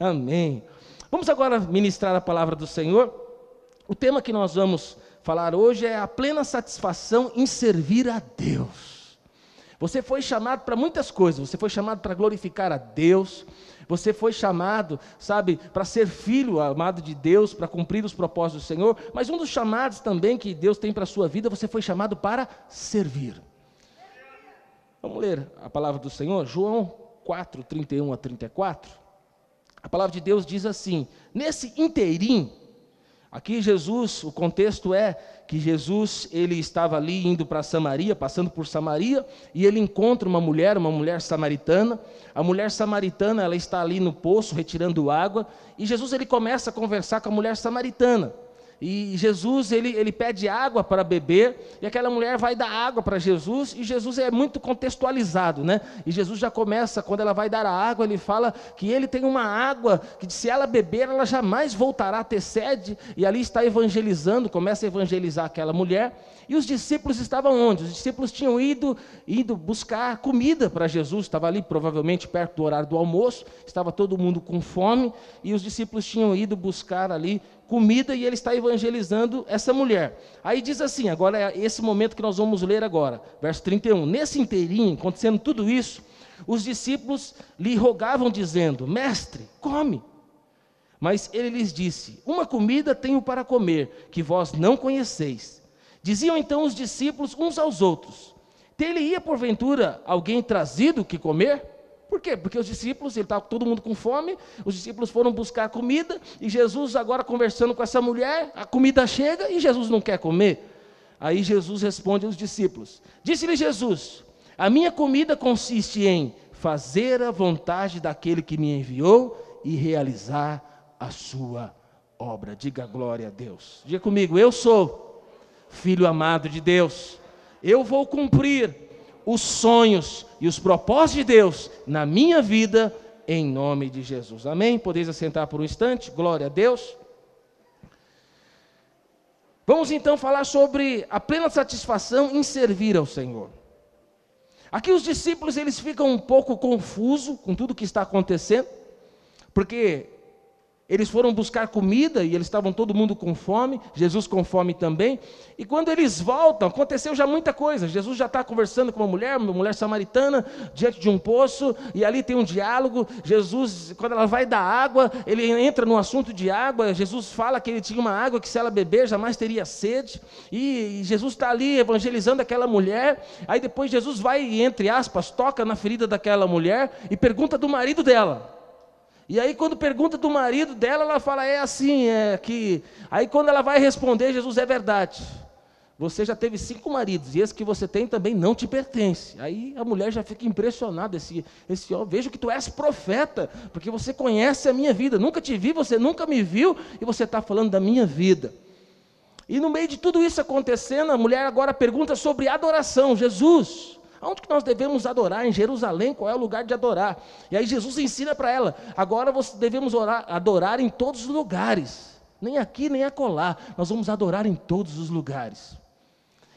Amém. Vamos agora ministrar a palavra do Senhor. O tema que nós vamos falar hoje é a plena satisfação em servir a Deus. Você foi chamado para muitas coisas, você foi chamado para glorificar a Deus, você foi chamado, sabe, para ser filho amado de Deus, para cumprir os propósitos do Senhor, mas um dos chamados também que Deus tem para a sua vida, você foi chamado para servir. Vamos ler a palavra do Senhor, João 4, 31 a 34. A palavra de Deus diz assim: nesse inteirinho, aqui Jesus, o contexto é que Jesus ele estava ali indo para Samaria, passando por Samaria, e ele encontra uma mulher, uma mulher samaritana. A mulher samaritana, ela está ali no poço retirando água, e Jesus ele começa a conversar com a mulher samaritana. E Jesus, ele, ele pede água para beber, e aquela mulher vai dar água para Jesus, e Jesus é muito contextualizado, né? E Jesus já começa, quando ela vai dar a água, ele fala que ele tem uma água, que se ela beber, ela jamais voltará a ter sede, e ali está evangelizando, começa a evangelizar aquela mulher, e os discípulos estavam onde? Os discípulos tinham ido, ido buscar comida para Jesus, estava ali provavelmente perto do horário do almoço, estava todo mundo com fome, e os discípulos tinham ido buscar ali comida e ele está evangelizando essa mulher. Aí diz assim, agora é esse momento que nós vamos ler agora, verso 31. Nesse inteirinho, acontecendo tudo isso, os discípulos lhe rogavam dizendo: "Mestre, come". Mas ele lhes disse: "Uma comida tenho para comer, que vós não conheceis". Diziam então os discípulos uns aos outros: "Ter-lhe-ia porventura alguém trazido que comer?" Por quê? Porque os discípulos, ele estava todo mundo com fome, os discípulos foram buscar comida, e Jesus agora conversando com essa mulher, a comida chega e Jesus não quer comer. Aí Jesus responde aos discípulos: Disse-lhe Jesus: A minha comida consiste em fazer a vontade daquele que me enviou e realizar a sua obra. Diga glória a Deus. Diga comigo: Eu sou filho amado de Deus. Eu vou cumprir os sonhos e os propósitos de Deus na minha vida, em nome de Jesus. Amém? Podeis assentar por um instante? Glória a Deus. Vamos então falar sobre a plena satisfação em servir ao Senhor. Aqui os discípulos eles ficam um pouco confusos com tudo que está acontecendo, porque eles foram buscar comida e eles estavam todo mundo com fome, Jesus com fome também. E quando eles voltam, aconteceu já muita coisa. Jesus já está conversando com uma mulher, uma mulher samaritana, diante de um poço, e ali tem um diálogo. Jesus, quando ela vai dar água, ele entra no assunto de água. Jesus fala que ele tinha uma água que se ela beber jamais teria sede. E Jesus está ali evangelizando aquela mulher. Aí depois Jesus vai, entre aspas, toca na ferida daquela mulher e pergunta do marido dela. E aí, quando pergunta do marido dela, ela fala: é assim, é que. Aí, quando ela vai responder, Jesus é verdade. Você já teve cinco maridos, e esse que você tem também não te pertence. Aí a mulher já fica impressionada. Esse, esse ó, vejo que tu és profeta, porque você conhece a minha vida. Nunca te vi, você nunca me viu, e você está falando da minha vida. E no meio de tudo isso acontecendo, a mulher agora pergunta sobre adoração. Jesus, Onde que nós devemos adorar? Em Jerusalém, qual é o lugar de adorar? E aí Jesus ensina para ela: agora devemos orar, adorar em todos os lugares, nem aqui nem acolá, nós vamos adorar em todos os lugares.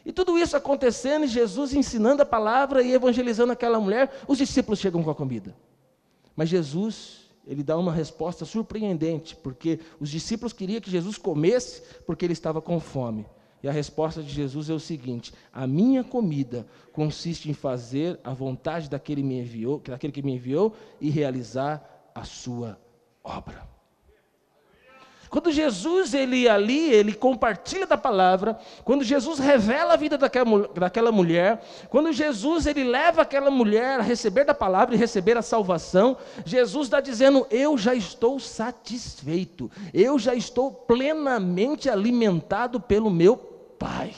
E tudo isso acontecendo, e Jesus ensinando a palavra e evangelizando aquela mulher, os discípulos chegam com a comida. Mas Jesus, ele dá uma resposta surpreendente, porque os discípulos queriam que Jesus comesse porque ele estava com fome. E a resposta de Jesus é o seguinte: a minha comida consiste em fazer a vontade daquele, me enviou, daquele que me enviou e realizar a sua obra. Quando Jesus ele ali, ele compartilha da palavra, quando Jesus revela a vida daquela, daquela mulher, quando Jesus ele leva aquela mulher a receber da palavra e receber a salvação, Jesus está dizendo: Eu já estou satisfeito, eu já estou plenamente alimentado pelo meu Pai.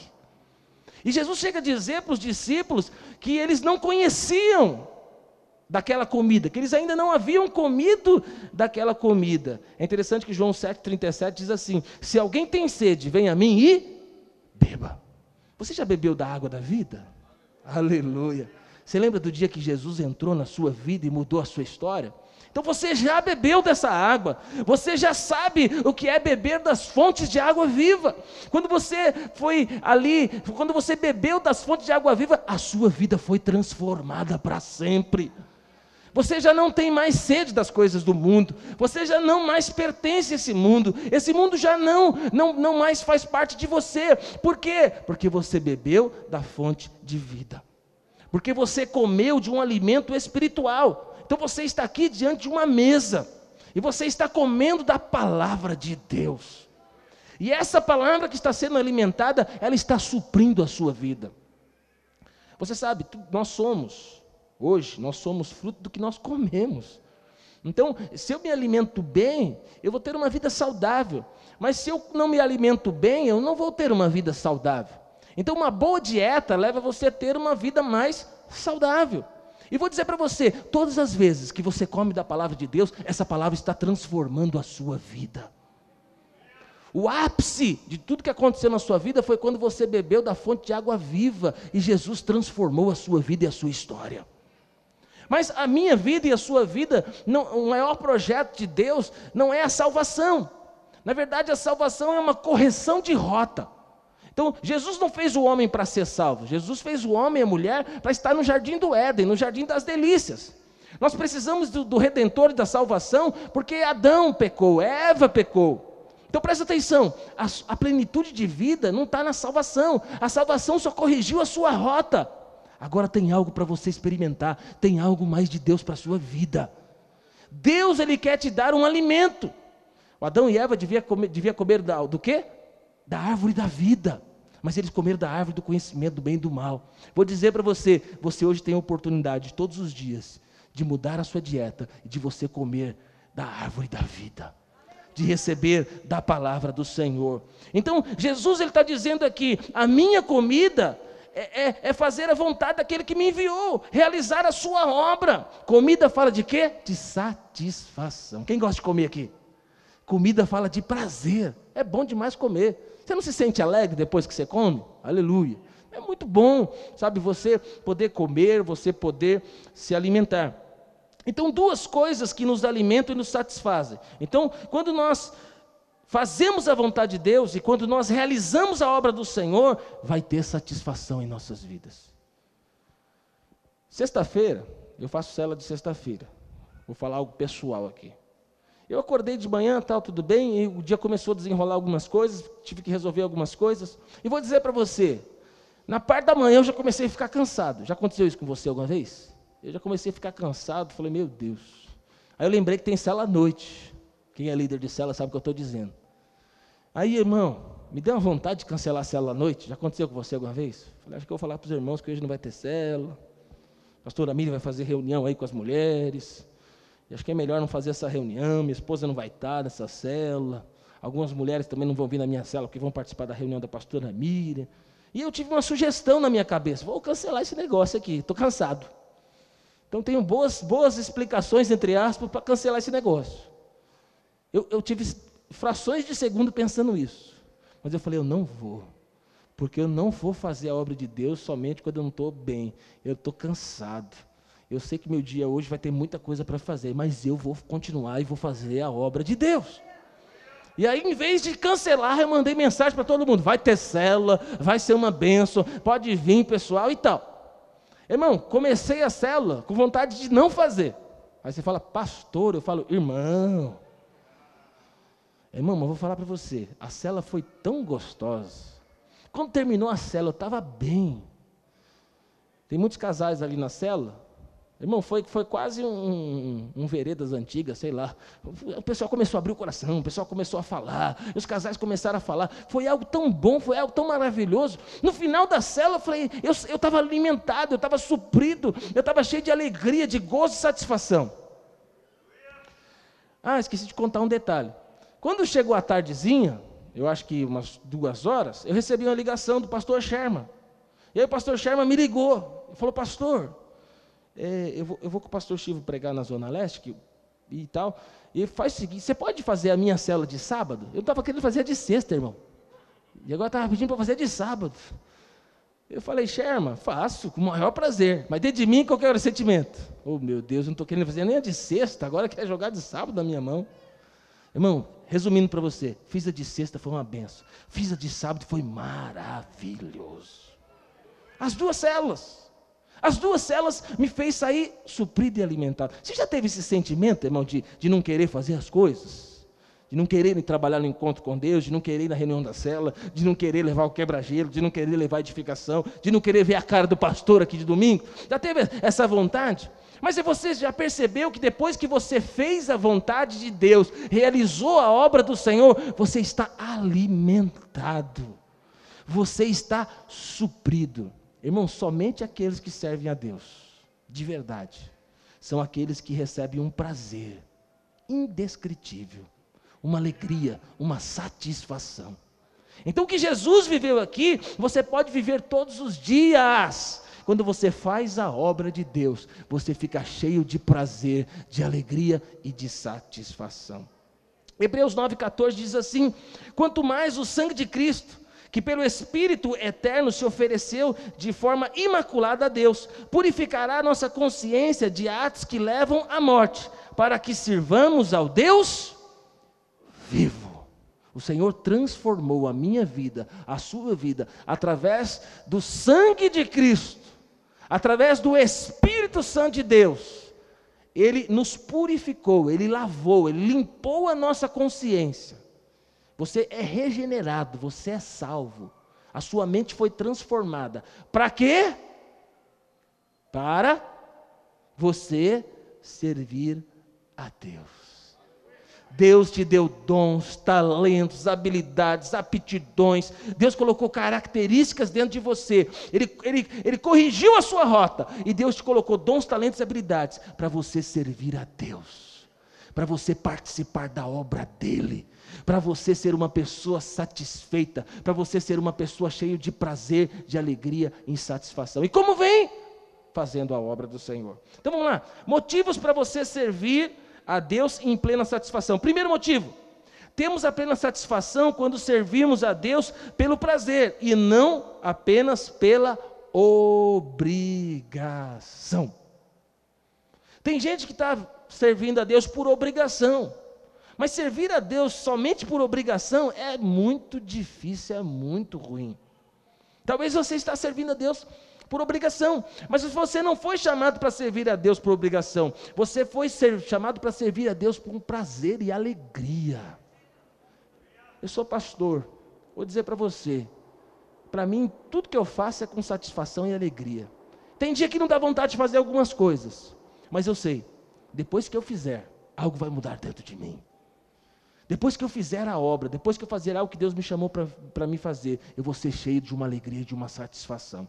E Jesus chega a dizer para os discípulos que eles não conheciam daquela comida, que eles ainda não haviam comido daquela comida. É interessante que João 7,37 diz assim: Se alguém tem sede, venha a mim e beba. Você já bebeu da água da vida? Aleluia. Você lembra do dia que Jesus entrou na sua vida e mudou a sua história? Então você já bebeu dessa água, você já sabe o que é beber das fontes de água viva. Quando você foi ali, quando você bebeu das fontes de água viva, a sua vida foi transformada para sempre. Você já não tem mais sede das coisas do mundo. Você já não mais pertence a esse mundo. Esse mundo já não, não, não mais faz parte de você. Por quê? Porque você bebeu da fonte de vida. Porque você comeu de um alimento espiritual. Então você está aqui diante de uma mesa. E você está comendo da palavra de Deus. E essa palavra que está sendo alimentada, ela está suprindo a sua vida. Você sabe, nós somos Hoje nós somos fruto do que nós comemos. Então, se eu me alimento bem, eu vou ter uma vida saudável. Mas se eu não me alimento bem, eu não vou ter uma vida saudável. Então, uma boa dieta leva você a ter uma vida mais saudável. E vou dizer para você: todas as vezes que você come da palavra de Deus, essa palavra está transformando a sua vida. O ápice de tudo que aconteceu na sua vida foi quando você bebeu da fonte de água viva e Jesus transformou a sua vida e a sua história. Mas a minha vida e a sua vida, não, o maior projeto de Deus não é a salvação. Na verdade, a salvação é uma correção de rota. Então, Jesus não fez o homem para ser salvo, Jesus fez o homem e a mulher para estar no jardim do Éden, no jardim das delícias. Nós precisamos do, do redentor e da salvação, porque Adão pecou, Eva pecou. Então presta atenção, a, a plenitude de vida não está na salvação, a salvação só corrigiu a sua rota. Agora tem algo para você experimentar, tem algo mais de Deus para a sua vida. Deus ele quer te dar um alimento. O Adão e Eva devia comer, devia comer do quê? Da árvore da vida. Mas eles comeram da árvore do conhecimento do bem e do mal. Vou dizer para você, você hoje tem a oportunidade todos os dias de mudar a sua dieta e de você comer da árvore da vida de receber da palavra do Senhor. Então, Jesus está dizendo aqui: a minha comida é, é, é, fazer a vontade daquele que me enviou, realizar a sua obra. Comida fala de quê? De satisfação. Quem gosta de comer aqui? Comida fala de prazer. É bom demais comer. Você não se sente alegre depois que você come? Aleluia. É muito bom, sabe, você poder comer, você poder se alimentar. Então, duas coisas que nos alimentam e nos satisfazem. Então, quando nós fazemos a vontade de Deus e quando nós realizamos a obra do Senhor, vai ter satisfação em nossas vidas. Sexta-feira, eu faço cela de sexta-feira. Vou falar algo pessoal aqui. Eu acordei de manhã, tal, tudo bem, e o dia começou a desenrolar algumas coisas, tive que resolver algumas coisas. E vou dizer para você, na parte da manhã eu já comecei a ficar cansado. Já aconteceu isso com você alguma vez? Eu já comecei a ficar cansado, falei, meu Deus. Aí eu lembrei que tem cela à noite. Quem é líder de cela sabe o que eu estou dizendo. Aí, irmão, me deu uma vontade de cancelar a cela à noite. Já aconteceu com você alguma vez? Falei, acho que eu vou falar para os irmãos que hoje não vai ter cela. A pastora vai fazer reunião aí com as mulheres. Acho que é melhor não fazer essa reunião. Minha esposa não vai estar nessa cela. Algumas mulheres também não vão vir na minha cela porque vão participar da reunião da pastora Miriam. E eu tive uma sugestão na minha cabeça: vou cancelar esse negócio aqui, estou cansado. Então tenho boas, boas explicações, entre aspas, para cancelar esse negócio. Eu, eu tive frações de segundo pensando isso. Mas eu falei, eu não vou. Porque eu não vou fazer a obra de Deus somente quando eu não estou bem. Eu estou cansado. Eu sei que meu dia hoje vai ter muita coisa para fazer, mas eu vou continuar e vou fazer a obra de Deus. E aí, em vez de cancelar, eu mandei mensagem para todo mundo: vai ter célula, vai ser uma benção, pode vir, pessoal e tal. Irmão, comecei a célula com vontade de não fazer. Aí você fala, pastor, eu falo, irmão, Irmão, eu vou falar para você, a cela foi tão gostosa. Quando terminou a cela, eu estava bem. Tem muitos casais ali na cela. Irmão, foi, foi quase um, um, veredas antigas, sei lá. O pessoal começou a abrir o coração, o pessoal começou a falar, os casais começaram a falar. Foi algo tão bom, foi algo tão maravilhoso. No final da cela, eu falei, eu estava alimentado, eu estava suprido, eu estava cheio de alegria, de gozo e satisfação. Ah, esqueci de contar um detalhe. Quando chegou a tardezinha, eu acho que umas duas horas, eu recebi uma ligação do pastor Sherman. E aí o pastor Sherman me ligou falou, pastor, é, eu, vou, eu, vou, com o pastor Chivo pregar na Zona Leste que, e tal. E faz o seguinte, você pode fazer a minha cela de sábado? Eu estava querendo fazer de sexta, irmão. E agora estava pedindo para fazer de sábado. Eu falei, Sherman, faço, com o maior prazer. Mas dentro de mim, qual que era o sentimento? Oh, meu Deus, eu não estou querendo fazer nem a de sexta, agora quer jogar de sábado na minha mão. Irmão, resumindo para você, fiz a de sexta, foi uma benção. Fiz a de sábado, foi maravilhoso. As duas células. As duas celas me fez sair suprido e alimentado. Você já teve esse sentimento, irmão, de, de não querer fazer as coisas? De não querer trabalhar no encontro com Deus, de não querer ir na reunião da cela, de não querer levar o quebra-gelo, de não querer levar a edificação, de não querer ver a cara do pastor aqui de domingo? Já teve essa vontade? Mas você já percebeu que depois que você fez a vontade de Deus, realizou a obra do Senhor, você está alimentado, você está suprido. Irmão, somente aqueles que servem a Deus, de verdade, são aqueles que recebem um prazer indescritível, uma alegria, uma satisfação. Então, o que Jesus viveu aqui, você pode viver todos os dias. Quando você faz a obra de Deus, você fica cheio de prazer, de alegria e de satisfação. Hebreus 9,14 diz assim: Quanto mais o sangue de Cristo, que pelo Espírito eterno se ofereceu de forma imaculada a Deus, purificará nossa consciência de atos que levam à morte, para que sirvamos ao Deus vivo. O Senhor transformou a minha vida, a sua vida, através do sangue de Cristo através do Espírito Santo de Deus, ele nos purificou, ele lavou, ele limpou a nossa consciência. Você é regenerado, você é salvo. A sua mente foi transformada. Para quê? Para você servir a Deus. Deus te deu dons, talentos, habilidades, aptidões. Deus colocou características dentro de você. Ele, ele, ele corrigiu a sua rota. E Deus te colocou dons, talentos e habilidades para você servir a Deus. Para você participar da obra dEle. Para você ser uma pessoa satisfeita. Para você ser uma pessoa cheia de prazer, de alegria e satisfação. E como vem? Fazendo a obra do Senhor. Então vamos lá. Motivos para você servir a Deus em plena satisfação. Primeiro motivo: temos a plena satisfação quando servimos a Deus pelo prazer e não apenas pela obrigação. Tem gente que está servindo a Deus por obrigação, mas servir a Deus somente por obrigação é muito difícil, é muito ruim. Talvez você está servindo a Deus por obrigação. Mas você não foi chamado para servir a Deus por obrigação, você foi chamado para servir a Deus um prazer e alegria. Eu sou pastor, vou dizer para você, para mim tudo que eu faço é com satisfação e alegria. Tem dia que não dá vontade de fazer algumas coisas, mas eu sei, depois que eu fizer, algo vai mudar dentro de mim. Depois que eu fizer a obra, depois que eu fazer algo que Deus me chamou para me fazer, eu vou ser cheio de uma alegria, de uma satisfação.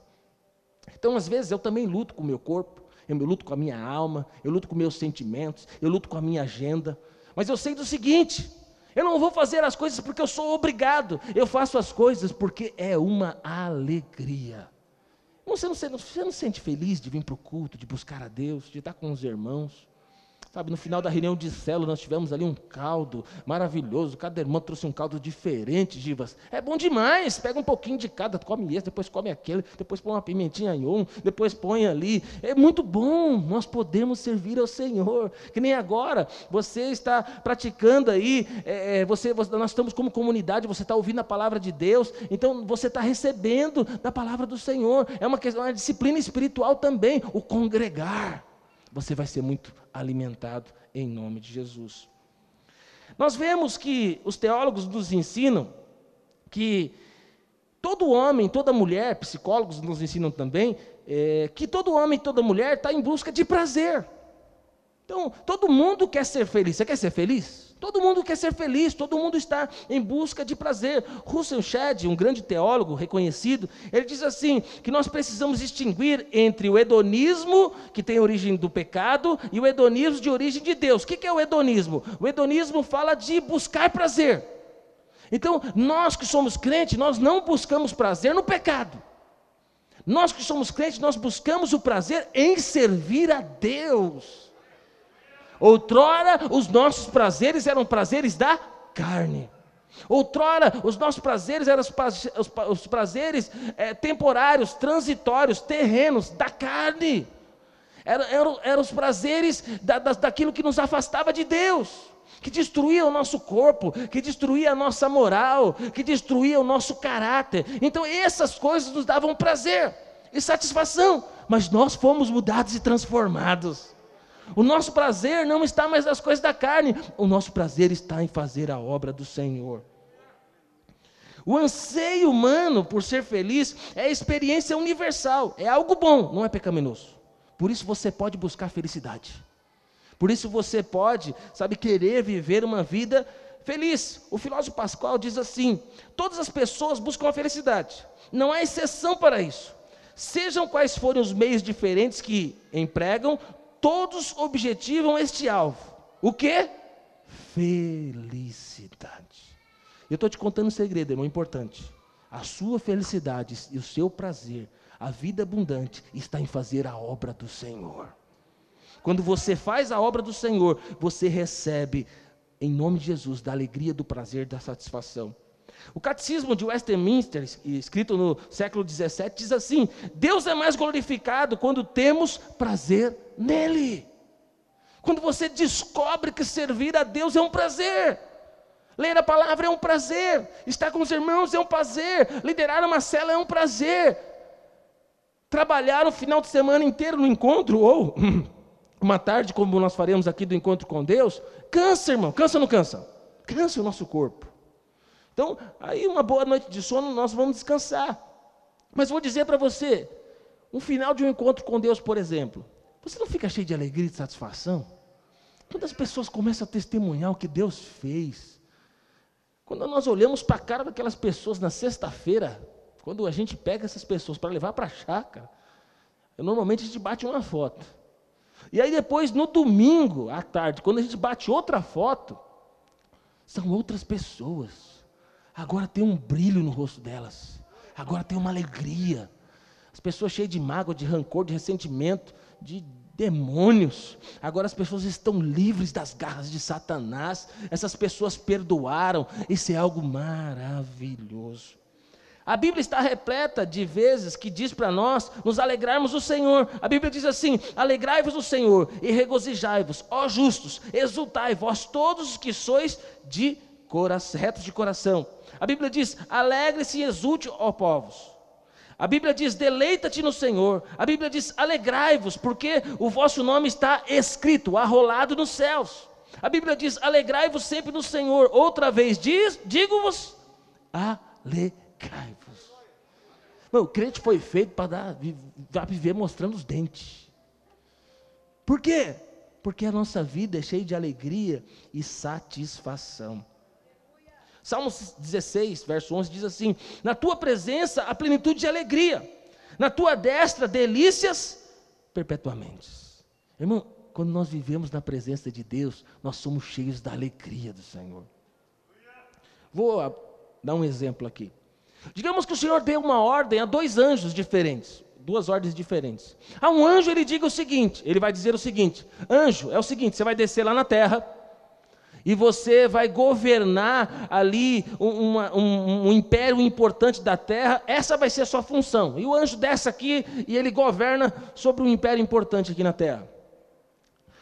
Então, às vezes, eu também luto com o meu corpo, eu luto com a minha alma, eu luto com meus sentimentos, eu luto com a minha agenda. Mas eu sei do seguinte: eu não vou fazer as coisas porque eu sou obrigado, eu faço as coisas porque é uma alegria. Você não, você não sente feliz de vir para o culto, de buscar a Deus, de estar com os irmãos? Sabe, no final da reunião de célula, nós tivemos ali um caldo maravilhoso. Cada irmão trouxe um caldo diferente, Givas. É bom demais. Pega um pouquinho de cada, come esse, depois come aquele, depois põe uma pimentinha em um, depois põe ali. É muito bom. Nós podemos servir ao Senhor. Que nem agora, você está praticando aí, é, é você, você, nós estamos como comunidade, você está ouvindo a palavra de Deus, então você está recebendo da palavra do Senhor. É uma, questão, uma disciplina espiritual também, o congregar você vai ser muito alimentado em nome de Jesus. Nós vemos que os teólogos nos ensinam que todo homem, toda mulher, psicólogos nos ensinam também, é, que todo homem, toda mulher está em busca de prazer. Então, todo mundo quer ser feliz. Você quer ser feliz? Todo mundo quer ser feliz, todo mundo está em busca de prazer. Russell Shedd, um grande teólogo reconhecido, ele diz assim: que nós precisamos distinguir entre o hedonismo, que tem origem do pecado, e o hedonismo de origem de Deus. O que é o hedonismo? O hedonismo fala de buscar prazer. Então, nós que somos crentes, nós não buscamos prazer no pecado. Nós que somos crentes, nós buscamos o prazer em servir a Deus. Outrora, os nossos prazeres eram prazeres da carne. Outrora, os nossos prazeres eram os, prazeres é, temporários, transitórios, terrenos, da carne. Eram, eram, eram os prazeres da, da, daquilo que nos afastava de Deus, que destruía o nosso corpo, que destruía a nossa moral, que destruía o nosso caráter. Então, essas coisas nos davam prazer e satisfação, mas nós fomos mudados e transformados. O nosso prazer não está mais nas coisas da carne, o nosso prazer está em fazer a obra do Senhor. O anseio humano por ser feliz é experiência universal, é algo bom, não é pecaminoso. Por isso você pode buscar felicidade. Por isso você pode, sabe, querer viver uma vida feliz. O filósofo Pascoal diz assim: todas as pessoas buscam a felicidade. Não há exceção para isso. Sejam quais forem os meios diferentes que empregam, todos objetivam este alvo. O que? Felicidade. Eu estou te contando um segredo, irmão, importante. A sua felicidade e o seu prazer, a vida abundante, está em fazer a obra do Senhor. Quando você faz a obra do Senhor, você recebe, em nome de Jesus, da alegria, do prazer, da satisfação. O Catecismo de Westminster, escrito no século XVII, diz assim: Deus é mais glorificado quando temos prazer nele. Quando você descobre que servir a Deus é um prazer. Ler a palavra é um prazer. Estar com os irmãos é um prazer. Liderar uma cela é um prazer. Trabalhar o final de semana inteiro no encontro, ou uma tarde, como nós faremos aqui do encontro com Deus, cansa, irmão. Cansa ou não cansa? Cansa o nosso corpo. Então, aí uma boa noite de sono, nós vamos descansar. Mas vou dizer para você, um final de um encontro com Deus, por exemplo, você não fica cheio de alegria e de satisfação? Quando as pessoas começam a testemunhar o que Deus fez, quando nós olhamos para a cara daquelas pessoas na sexta-feira, quando a gente pega essas pessoas para levar para a chácara, normalmente a gente bate uma foto. E aí depois, no domingo, à tarde, quando a gente bate outra foto, são outras pessoas agora tem um brilho no rosto delas, agora tem uma alegria. As pessoas cheias de mágoa, de rancor, de ressentimento, de demônios. Agora as pessoas estão livres das garras de Satanás. Essas pessoas perdoaram. Isso é algo maravilhoso. A Bíblia está repleta de vezes que diz para nós nos alegrarmos do Senhor. A Bíblia diz assim: Alegrai-vos do Senhor e regozijai-vos, ó justos, exultai vós todos os que sois de coração, retos de coração. A Bíblia diz: alegre-se e exulte, ó povos. A Bíblia diz: deleita-te no Senhor. A Bíblia diz: alegrai-vos, porque o vosso nome está escrito, arrolado nos céus. A Bíblia diz: alegrai-vos sempre no Senhor. Outra vez diz: digo-vos, alegrai-vos. o crente foi feito para viver mostrando os dentes. Por quê? Porque a nossa vida é cheia de alegria e satisfação. Salmos 16, verso 11 diz assim: Na tua presença a plenitude de alegria, na tua destra delícias perpetuamente. Irmão, quando nós vivemos na presença de Deus, nós somos cheios da alegria do Senhor. Vou ah, dar um exemplo aqui. Digamos que o Senhor deu uma ordem a dois anjos diferentes, duas ordens diferentes. A um anjo ele diga o seguinte, ele vai dizer o seguinte: Anjo, é o seguinte, você vai descer lá na terra, e você vai governar ali um, um, um, império importante da terra, essa vai ser a sua função. E o anjo desce aqui e ele governa sobre um império importante aqui na terra.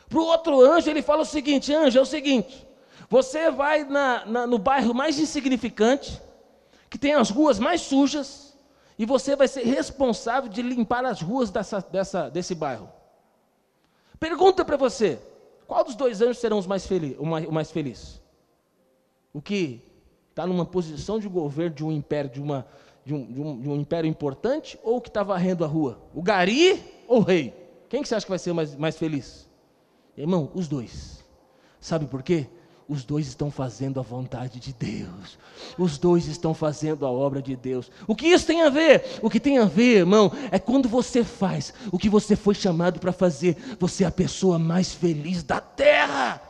Para o outro anjo, ele fala o seguinte: anjo, é o seguinte, você vai na, na, no bairro mais insignificante, que tem as ruas mais sujas, e você vai ser responsável de limpar as ruas dessa, dessa, desse bairro. Pergunta para você: qual dos dois anjos serão os mais felizes, o, mais, o mais feliz? O que está numa posição de governo de um império, de, uma, de, um, de, um, de um império importante, ou o que está varrendo a rua? O gari ou o rei? Quem que você acha que vai ser mais, mais feliz? Irmão, os dois. Sabe por quê? Os dois estão fazendo a vontade de Deus. Os dois estão fazendo a obra de Deus. O que isso tem a ver? O que tem a ver, irmão, é quando você faz o que você foi chamado para fazer, você é a pessoa mais feliz da terra.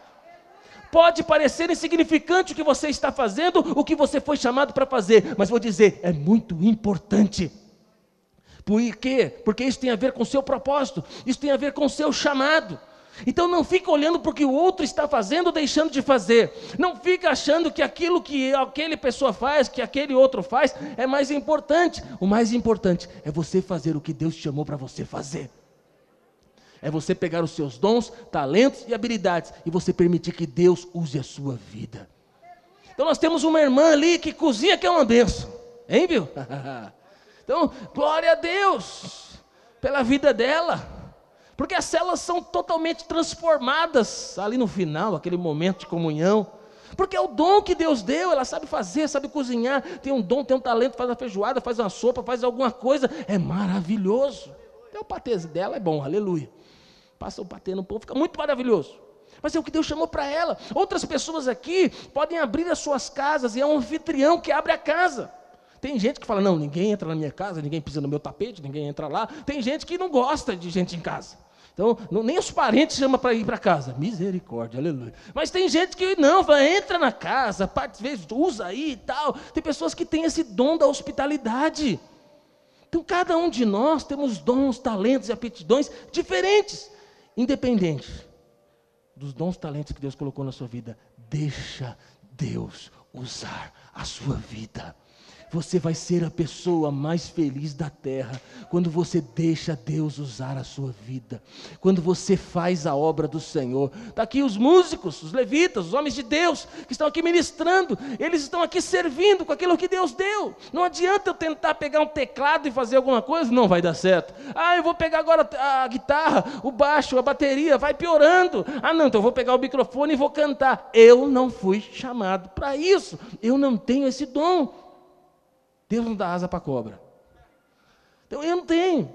Pode parecer insignificante o que você está fazendo, o que você foi chamado para fazer, mas vou dizer, é muito importante. Por quê? Porque isso tem a ver com o seu propósito, isso tem a ver com o seu chamado. Então não fica olhando para o que o outro está fazendo ou deixando de fazer. Não fica achando que aquilo que aquele pessoa faz, que aquele outro faz, é mais importante. O mais importante é você fazer o que Deus te chamou para você fazer. É você pegar os seus dons, talentos e habilidades e você permitir que Deus use a sua vida. Então nós temos uma irmã ali que cozinha que é uma benção. Hein, viu? então, glória a Deus. pela vida dela. Porque as células são totalmente transformadas ali no final, aquele momento de comunhão. Porque é o dom que Deus deu, ela sabe fazer, sabe cozinhar, tem um dom, tem um talento, faz uma feijoada, faz uma sopa, faz alguma coisa, é maravilhoso. Até o patê dela é bom, aleluia. Passa o patê no povo, fica muito maravilhoso. Mas é o que Deus chamou para ela. Outras pessoas aqui podem abrir as suas casas e é um anfitrião que abre a casa. Tem gente que fala: não, ninguém entra na minha casa, ninguém pisa no meu tapete, ninguém entra lá. Tem gente que não gosta de gente em casa. Então, não, nem os parentes chamam para ir para casa. Misericórdia, aleluia. Mas tem gente que não, vai, entra na casa, parte, usa aí e tal. Tem pessoas que têm esse dom da hospitalidade. Então, cada um de nós temos dons, talentos e aptidões diferentes, independentes dos dons, talentos que Deus colocou na sua vida. Deixa Deus usar a sua vida. Você vai ser a pessoa mais feliz da terra quando você deixa Deus usar a sua vida, quando você faz a obra do Senhor. Está aqui os músicos, os levitas, os homens de Deus que estão aqui ministrando, eles estão aqui servindo com aquilo que Deus deu. Não adianta eu tentar pegar um teclado e fazer alguma coisa, não vai dar certo. Ah, eu vou pegar agora a guitarra, o baixo, a bateria, vai piorando. Ah, não, então eu vou pegar o microfone e vou cantar. Eu não fui chamado para isso, eu não tenho esse dom. Deus não dá asa para cobra. Então eu não tenho.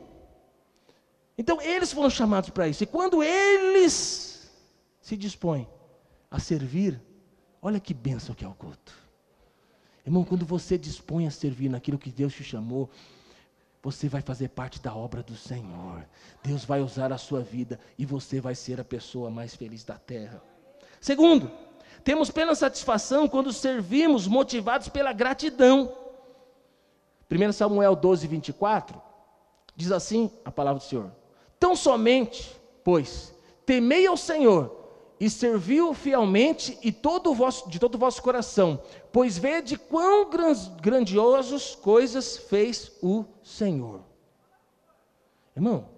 Então eles foram chamados para isso. E quando eles se dispõem a servir, olha que bênção que é o culto. Irmão, quando você dispõe a servir naquilo que Deus te chamou, você vai fazer parte da obra do Senhor. Deus vai usar a sua vida e você vai ser a pessoa mais feliz da terra. Segundo, temos plena satisfação quando servimos motivados pela gratidão. 1 Samuel 12, 24, diz assim a palavra do Senhor: Tão somente, pois, temei ao Senhor e serviu fielmente e todo vosso, de todo o vosso coração, pois vede quão grandiosos coisas fez o Senhor. Irmão,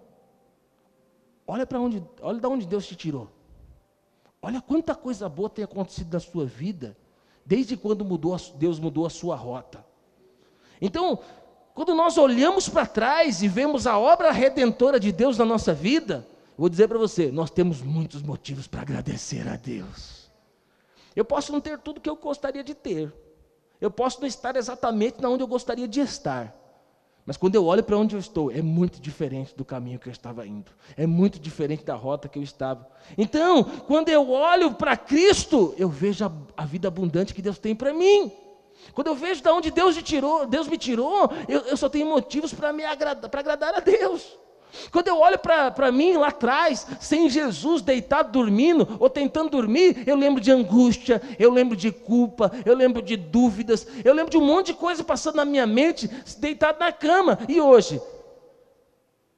olha para onde, olha de onde Deus te tirou. Olha quanta coisa boa tem acontecido na sua vida, desde quando mudou, Deus mudou a sua rota. Então, quando nós olhamos para trás e vemos a obra redentora de Deus na nossa vida, vou dizer para você, nós temos muitos motivos para agradecer a Deus. Eu posso não ter tudo que eu gostaria de ter. Eu posso não estar exatamente na onde eu gostaria de estar. Mas quando eu olho para onde eu estou, é muito diferente do caminho que eu estava indo. É muito diferente da rota que eu estava. Então, quando eu olho para Cristo, eu vejo a, a vida abundante que Deus tem para mim. Quando eu vejo de onde Deus me tirou, Deus me tirou, eu, eu só tenho motivos para para agradar a Deus. Quando eu olho para mim lá atrás, sem Jesus deitado dormindo ou tentando dormir, eu lembro de angústia, eu lembro de culpa, eu lembro de dúvidas, eu lembro de um monte de coisa passando na minha mente, deitado na cama. E hoje?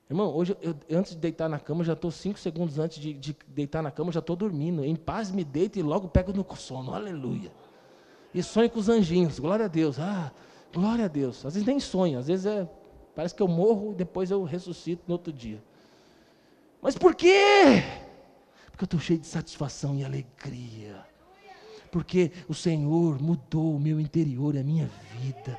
Irmão, hoje eu, antes de deitar na cama, já estou cinco segundos antes de, de deitar na cama, já estou dormindo. Em paz me deito e logo pego no sono. Aleluia e sonho com os anjinhos. Glória a Deus. Ah, glória a Deus. Às vezes nem sonho, às vezes é, parece que eu morro e depois eu ressuscito no outro dia. Mas por quê? Porque eu estou cheio de satisfação e alegria. Porque o Senhor mudou o meu interior e a minha vida.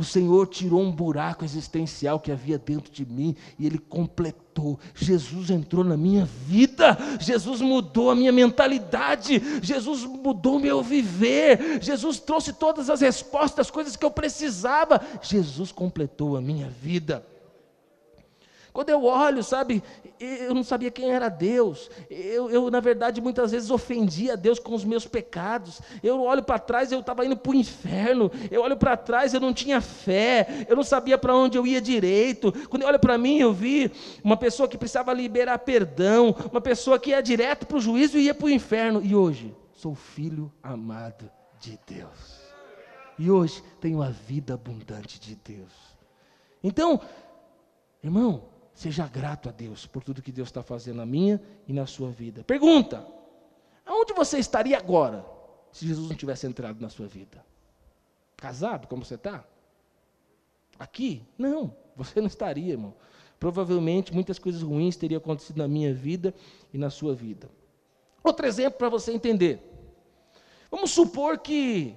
O Senhor tirou um buraco existencial que havia dentro de mim e Ele completou. Jesus entrou na minha vida, Jesus mudou a minha mentalidade, Jesus mudou meu viver, Jesus trouxe todas as respostas, as coisas que eu precisava. Jesus completou a minha vida. Quando eu olho, sabe, eu não sabia quem era Deus. Eu, eu, na verdade, muitas vezes ofendia Deus com os meus pecados. Eu olho para trás, eu estava indo para o inferno. Eu olho para trás, eu não tinha fé. Eu não sabia para onde eu ia direito. Quando eu olho para mim, eu vi uma pessoa que precisava liberar perdão, uma pessoa que ia direto para o juízo e ia para o inferno. E hoje, sou filho amado de Deus. E hoje tenho a vida abundante de Deus. Então, irmão, Seja grato a Deus por tudo que Deus está fazendo na minha e na sua vida. Pergunta: aonde você estaria agora se Jesus não tivesse entrado na sua vida? Casado, como você está? Aqui? Não, você não estaria, irmão. Provavelmente muitas coisas ruins teriam acontecido na minha vida e na sua vida. Outro exemplo para você entender. Vamos supor que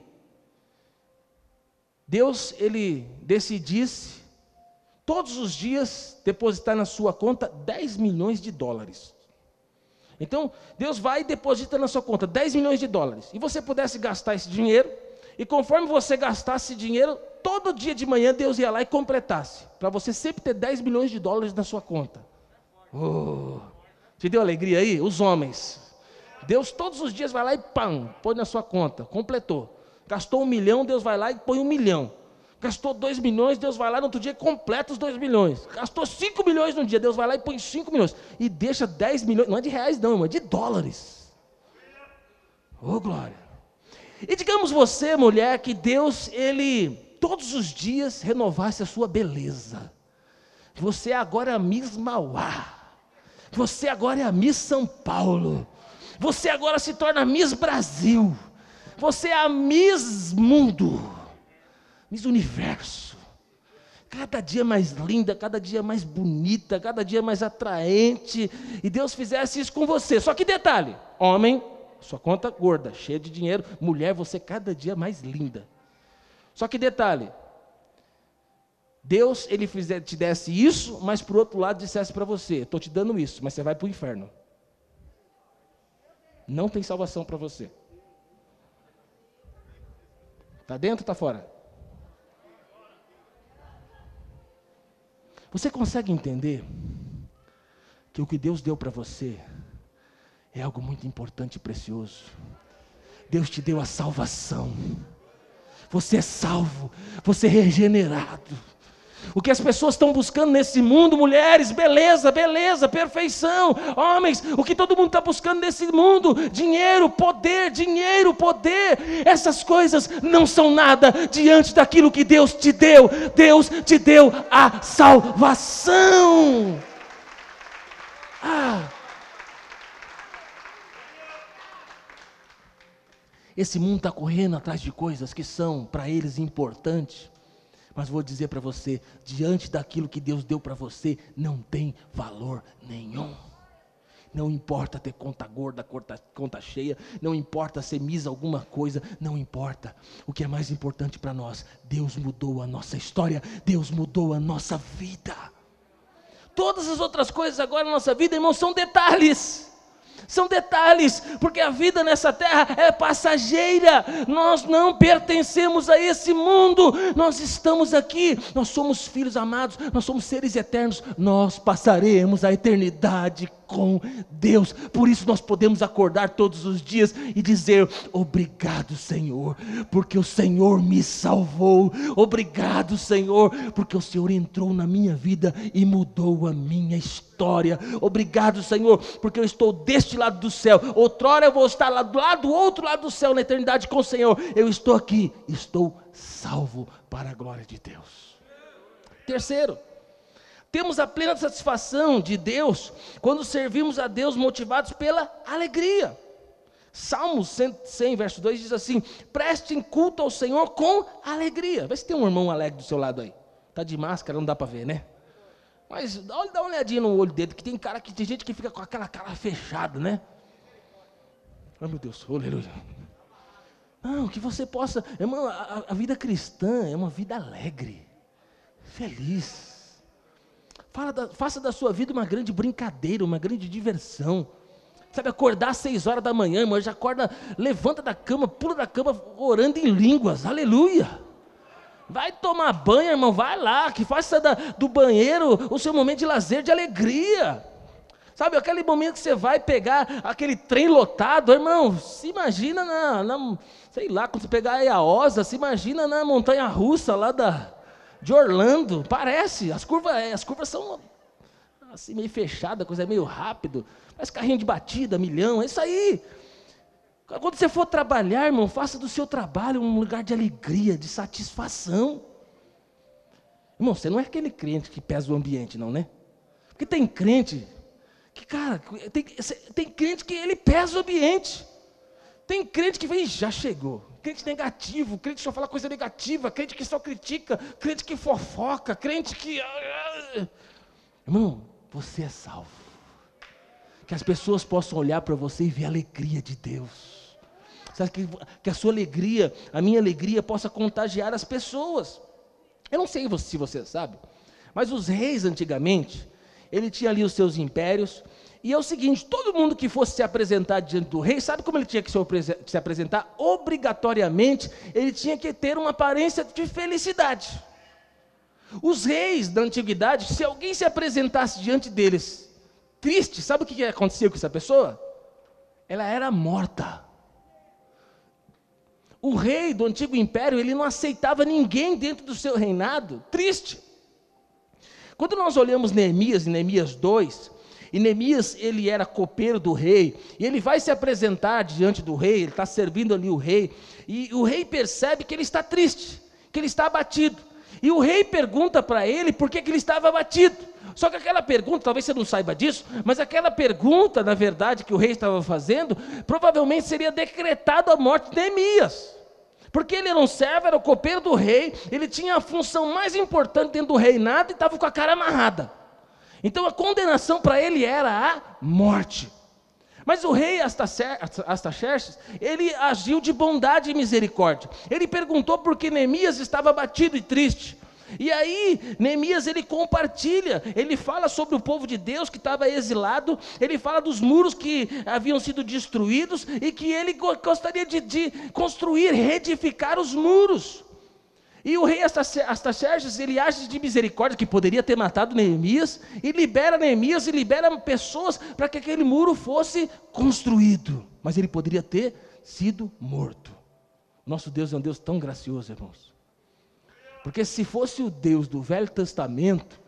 Deus ele decidisse todos os dias depositar na sua conta 10 milhões de dólares. Então, Deus vai e deposita na sua conta 10 milhões de dólares. E você pudesse gastar esse dinheiro, e conforme você gastasse dinheiro, todo dia de manhã Deus ia lá e completasse, para você sempre ter 10 milhões de dólares na sua conta. Oh, te deu alegria aí? Os homens. Deus todos os dias vai lá e pam, põe na sua conta, completou. Gastou um milhão, Deus vai lá e põe um milhão. Gastou dois milhões, Deus vai lá no outro dia e completa os dois milhões. Gastou cinco milhões no dia, Deus vai lá e põe cinco milhões. E deixa dez milhões, não é de reais não, é de dólares. Oh glória. E digamos você, mulher, que Deus, Ele, todos os dias renovasse a sua beleza. Você agora é a Miss Mauá. Você agora é a Miss São Paulo. Você agora se torna Miss Brasil. Você é a Miss Mundo. Miss Universo. Cada dia mais linda, cada dia mais bonita, cada dia mais atraente. E Deus fizesse isso com você. Só que detalhe: homem, sua conta gorda, cheia de dinheiro. Mulher, você cada dia mais linda. Só que detalhe: Deus, ele fizer, te desse isso, mas por outro lado dissesse para você: estou te dando isso, mas você vai para o inferno. Não tem salvação para você. Está dentro ou está fora? Você consegue entender que o que Deus deu para você é algo muito importante e precioso? Deus te deu a salvação. Você é salvo, você é regenerado. O que as pessoas estão buscando nesse mundo, mulheres, beleza, beleza, perfeição. Homens, o que todo mundo está buscando nesse mundo, dinheiro, poder, dinheiro, poder. Essas coisas não são nada diante daquilo que Deus te deu. Deus te deu a salvação. Ah. Esse mundo está correndo atrás de coisas que são para eles importantes. Mas vou dizer para você: diante daquilo que Deus deu para você, não tem valor nenhum. Não importa ter conta gorda, conta, conta cheia, não importa ser misa alguma coisa, não importa. O que é mais importante para nós, Deus mudou a nossa história, Deus mudou a nossa vida. Todas as outras coisas agora na nossa vida, irmão, são detalhes. São detalhes, porque a vida nessa terra é passageira. Nós não pertencemos a esse mundo. Nós estamos aqui, nós somos filhos amados, nós somos seres eternos. Nós passaremos a eternidade com Deus. Por isso nós podemos acordar todos os dias e dizer: Obrigado, Senhor, porque o Senhor me salvou. Obrigado, Senhor, porque o Senhor entrou na minha vida e mudou a minha história. Obrigado, Senhor, porque eu estou deste lado do céu. Outrora eu vou estar lá do lado do outro lado do céu na eternidade com o Senhor. Eu estou aqui, estou salvo para a glória de Deus. Terceiro, temos a plena satisfação de Deus quando servimos a Deus motivados pela alegria. Salmos 100, verso 2 diz assim: Prestem culto ao Senhor com alegria. Vê se tem um irmão alegre do seu lado aí. Está de máscara, não dá para ver, né? Mas dá uma olhadinha no olho dele, que tem cara que tem gente que fica com aquela cara fechada, né? Ai meu Deus, aleluia. Não, que você possa, irmão, a, a vida cristã é uma vida alegre, feliz da, faça da sua vida uma grande brincadeira, uma grande diversão. Sabe, acordar às seis horas da manhã, irmão, já acorda, levanta da cama, pula da cama, orando em línguas, aleluia. Vai tomar banho, irmão, vai lá, que faça da, do banheiro o seu momento de lazer, de alegria. Sabe, aquele momento que você vai pegar aquele trem lotado, irmão, se imagina na, na sei lá, quando você pegar a Osa, se imagina na montanha russa lá da, de Orlando, parece, as curvas, é, as curvas são assim meio fechada, coisa meio rápido, mas carrinho de batida, milhão, é isso aí. Quando você for trabalhar, irmão, faça do seu trabalho um lugar de alegria, de satisfação. Irmão, você não é aquele crente que pesa o ambiente, não, né? Porque tem crente que, cara, tem, tem crente que ele pesa o ambiente. Tem crente que vem, já chegou crente negativo, crente que só fala coisa negativa, crente que só critica, crente que fofoca, crente que. Irmão, você é salvo. Que as pessoas possam olhar para você e ver a alegria de Deus. Sabe, que a sua alegria, a minha alegria, possa contagiar as pessoas. Eu não sei se você sabe, Mas os reis antigamente, ele tinha ali os seus impérios, e é o seguinte: todo mundo que fosse se apresentar diante do rei, sabe como ele tinha que se apresentar? Obrigatoriamente, ele tinha que ter uma aparência de felicidade. Os reis da antiguidade, se alguém se apresentasse diante deles triste, sabe o que acontecia com essa pessoa? Ela era morta. O rei do antigo império, ele não aceitava ninguém dentro do seu reinado triste. Quando nós olhamos Neemias, em Neemias 2, e Neemias, ele era copeiro do rei, e ele vai se apresentar diante do rei, ele está servindo ali o rei, e o rei percebe que ele está triste, que ele está abatido. E o rei pergunta para ele por que, que ele estava abatido. Só que aquela pergunta, talvez você não saiba disso, mas aquela pergunta, na verdade, que o rei estava fazendo, provavelmente seria decretado a morte de Neemias. Porque ele era um servo, era o copeiro do rei, ele tinha a função mais importante dentro do reinado e estava com a cara amarrada. Então a condenação para ele era a morte. Mas o rei Astaxerxes, ele agiu de bondade e misericórdia. Ele perguntou por que Neemias estava abatido e triste. E aí, Neemias ele compartilha, ele fala sobre o povo de Deus que estava exilado, ele fala dos muros que haviam sido destruídos e que ele gostaria de, de construir, reedificar os muros. E o rei Astaxerxes, ele age de misericórdia, que poderia ter matado Neemias, e libera Neemias e libera pessoas para que aquele muro fosse construído. Mas ele poderia ter sido morto. Nosso Deus é um Deus tão gracioso, irmãos. Porque se fosse o Deus do Velho Testamento,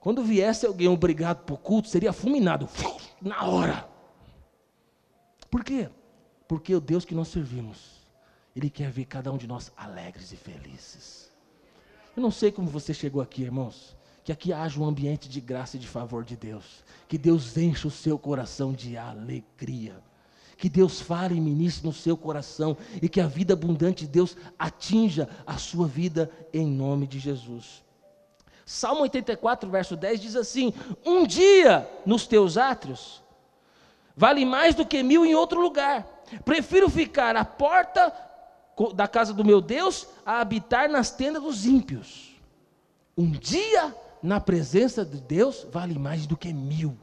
quando viesse alguém obrigado para o culto, seria fulminado na hora. Por quê? Porque o Deus que nós servimos, Ele quer ver cada um de nós alegres e felizes. Eu não sei como você chegou aqui, irmãos. Que aqui haja um ambiente de graça e de favor de Deus. Que Deus encha o seu coração de alegria que Deus fale e ministre no seu coração e que a vida abundante de Deus atinja a sua vida em nome de Jesus. Salmo 84, verso 10 diz assim: Um dia nos teus átrios vale mais do que mil em outro lugar. Prefiro ficar à porta da casa do meu Deus a habitar nas tendas dos ímpios. Um dia na presença de Deus vale mais do que mil.